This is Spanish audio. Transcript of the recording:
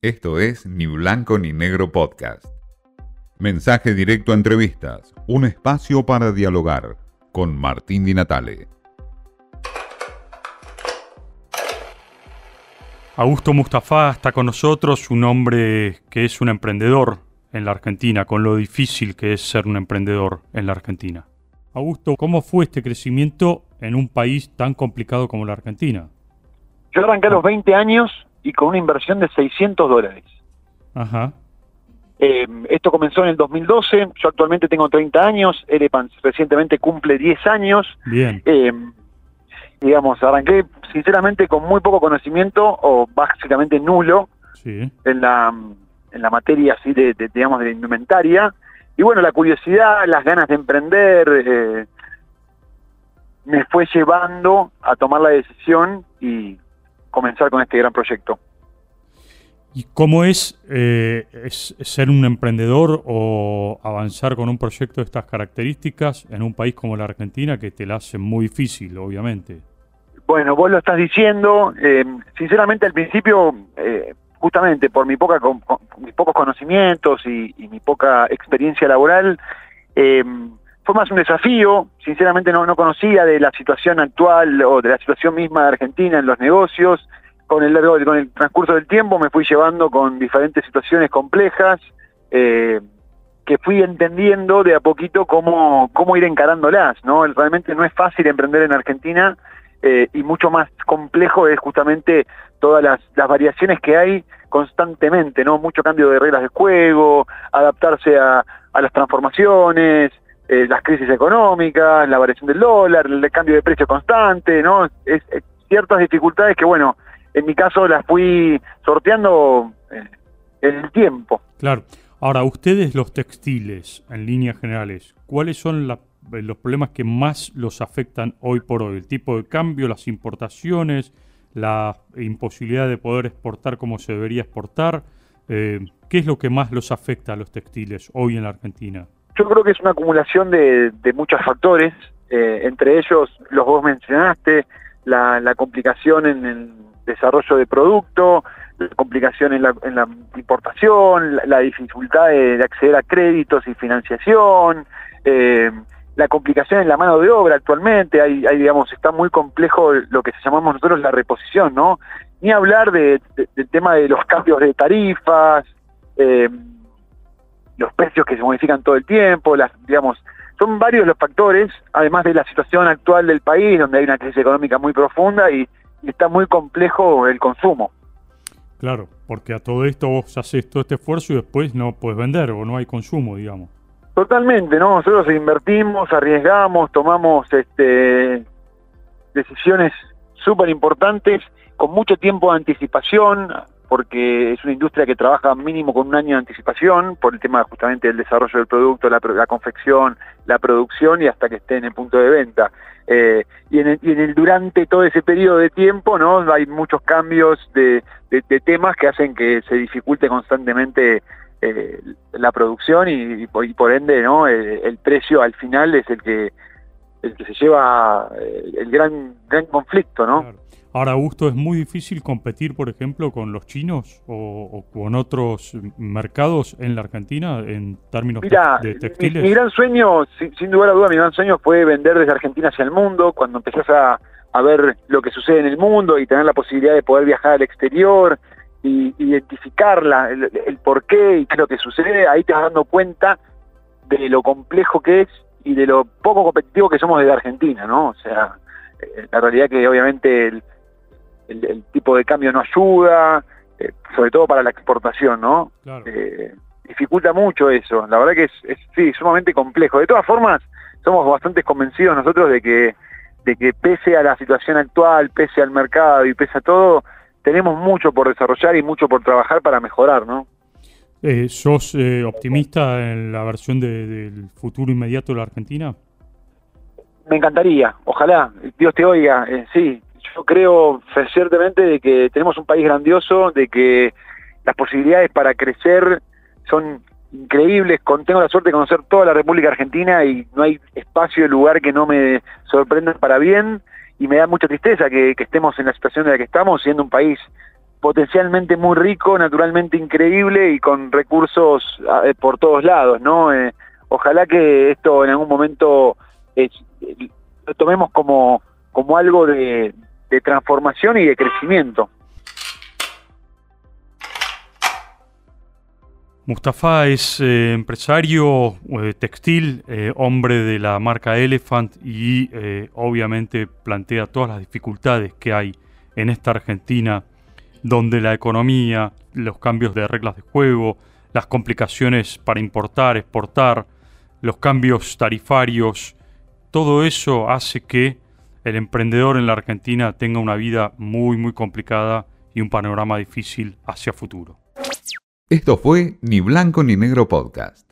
Esto es Ni Blanco ni Negro Podcast. Mensaje directo a entrevistas, un espacio para dialogar con Martín Di Natale. Augusto Mustafa está con nosotros, un hombre que es un emprendedor en la Argentina, con lo difícil que es ser un emprendedor en la Argentina. Augusto, ¿cómo fue este crecimiento en un país tan complicado como la Argentina? Yo arranqué a los 20 años y con una inversión de 600 dólares. Ajá. Eh, esto comenzó en el 2012, yo actualmente tengo 30 años, Erepans recientemente cumple 10 años. Bien. Eh, digamos, arranqué sinceramente con muy poco conocimiento o básicamente nulo Sí. en la, en la materia así de, de, digamos, de la indumentaria. Y bueno, la curiosidad, las ganas de emprender, eh, me fue llevando a tomar la decisión y comenzar con este gran proyecto. ¿Y cómo es, eh, es ser un emprendedor o avanzar con un proyecto de estas características en un país como la Argentina que te la hace muy difícil, obviamente? Bueno, vos lo estás diciendo, eh, sinceramente al principio, eh, justamente por mi poca, con, con mis pocos conocimientos y, y, mi poca experiencia laboral, eh, fue más un desafío, sinceramente no, no conocía de la situación actual o de la situación misma de Argentina en los negocios, con el, con el transcurso del tiempo me fui llevando con diferentes situaciones complejas, eh, que fui entendiendo de a poquito cómo, cómo ir encarándolas, ¿no? Realmente no es fácil emprender en Argentina, eh, y mucho más complejo es justamente todas las, variaciones que hay constantemente, ¿no? Mucho cambio de reglas de juego, adaptarse a las transformaciones, eh, las crisis económicas, la variación del dólar, el cambio de precio constante, ¿no? Ciertas dificultades que, bueno, en mi caso las fui sorteando eh, en el tiempo. Claro. Ahora, ustedes los textiles, en líneas generales, ¿cuáles son la los problemas que más los afectan hoy por hoy, el tipo de cambio, las importaciones, la imposibilidad de poder exportar como se debería exportar. Eh, ¿Qué es lo que más los afecta a los textiles hoy en la Argentina? Yo creo que es una acumulación de, muchos factores, eh, entre ellos los vos mencionaste, la, complicación en el desarrollo de producto, la complicación en la, importación, la, dificultad de, de, acceder a créditos y financiación, eh, la complicación en la mano de obra actualmente, hay, hay, digamos, está muy complejo lo que llamamos nosotros la reposición, ¿no? Ni hablar de, de, del tema de los cambios de tarifas, eh, los precios que se modifican todo el tiempo, las, digamos, son varios los factores, además de la situación actual del país, donde hay una crisis económica muy profunda y, y está muy complejo el consumo. Claro, porque a todo esto vos haces todo este esfuerzo y después no puedes vender o no hay consumo, digamos. Totalmente, ¿no? Nosotros invertimos, arriesgamos, tomamos este, decisiones súper importantes con mucho tiempo de anticipación, porque es una industria que trabaja mínimo con un año de anticipación por el tema justamente del desarrollo del producto, la, la confección, la producción y hasta que esté en el punto de venta. Eh, y, en el, durante todo ese periodo de tiempo, ¿no? Hay muchos cambios de, temas que hacen que se dificulte constantemente eh, la producción y, por, ende no el, precio al final es el que el que se lleva el, el gran gran conflicto no claro. ahora Augusto es muy difícil competir por ejemplo con los chinos o, o con otros mercados en la Argentina en términos Mira, de textiles mi, mi gran sueño sin, sin lugar a duda mi gran sueño fue vender desde Argentina hacia el mundo cuando empezás a, a ver lo que sucede en el mundo y tener la posibilidad de poder viajar al exterior y identificar la, el, el, por qué y qué es lo que sucede, ahí te vas dando cuenta de lo complejo que es y de lo poco competitivo que somos desde Argentina, ¿no? O sea, eh, la realidad que obviamente el, el, el, tipo de cambio no ayuda, eh, sobre todo para la exportación, ¿no? Claro. Eh, dificulta mucho eso, la verdad que es, es, sí, sumamente complejo. De todas formas, somos bastante convencidos nosotros de que, de que pese a la situación actual, pese al mercado y pese a todo, tenemos mucho por desarrollar y mucho por trabajar para mejorar, ¿no? Eh, ¿Sos eh, optimista en la versión de, del futuro inmediato de la Argentina? Me encantaría, ojalá, Dios te oiga, eh, sí, yo creo fervientemente de que tenemos un país grandioso, de que las posibilidades para crecer son increíbles, con, tengo la suerte de conocer toda la República Argentina y no hay espacio y lugar que no me sorprenda para bien, y me da mucha tristeza que, que, estemos en la situación en la que estamos, siendo un país potencialmente muy rico, naturalmente increíble y con recursos eh, por todos lados, ¿no? Eh, ojalá que esto en algún momento lo tomemos como, como algo de, transformación y de crecimiento. Mustafa es eh, empresario eh, textil, eh, hombre de la marca Elephant y obviamente plantea todas las dificultades que hay en esta Argentina, donde la economía, los cambios de reglas de juego, las complicaciones para importar, exportar, los cambios tarifarios, todo eso hace que el emprendedor en la Argentina tenga una vida muy muy complicada y un panorama difícil hacia futuro. Esto fue Ni Blanco ni Negro Podcast.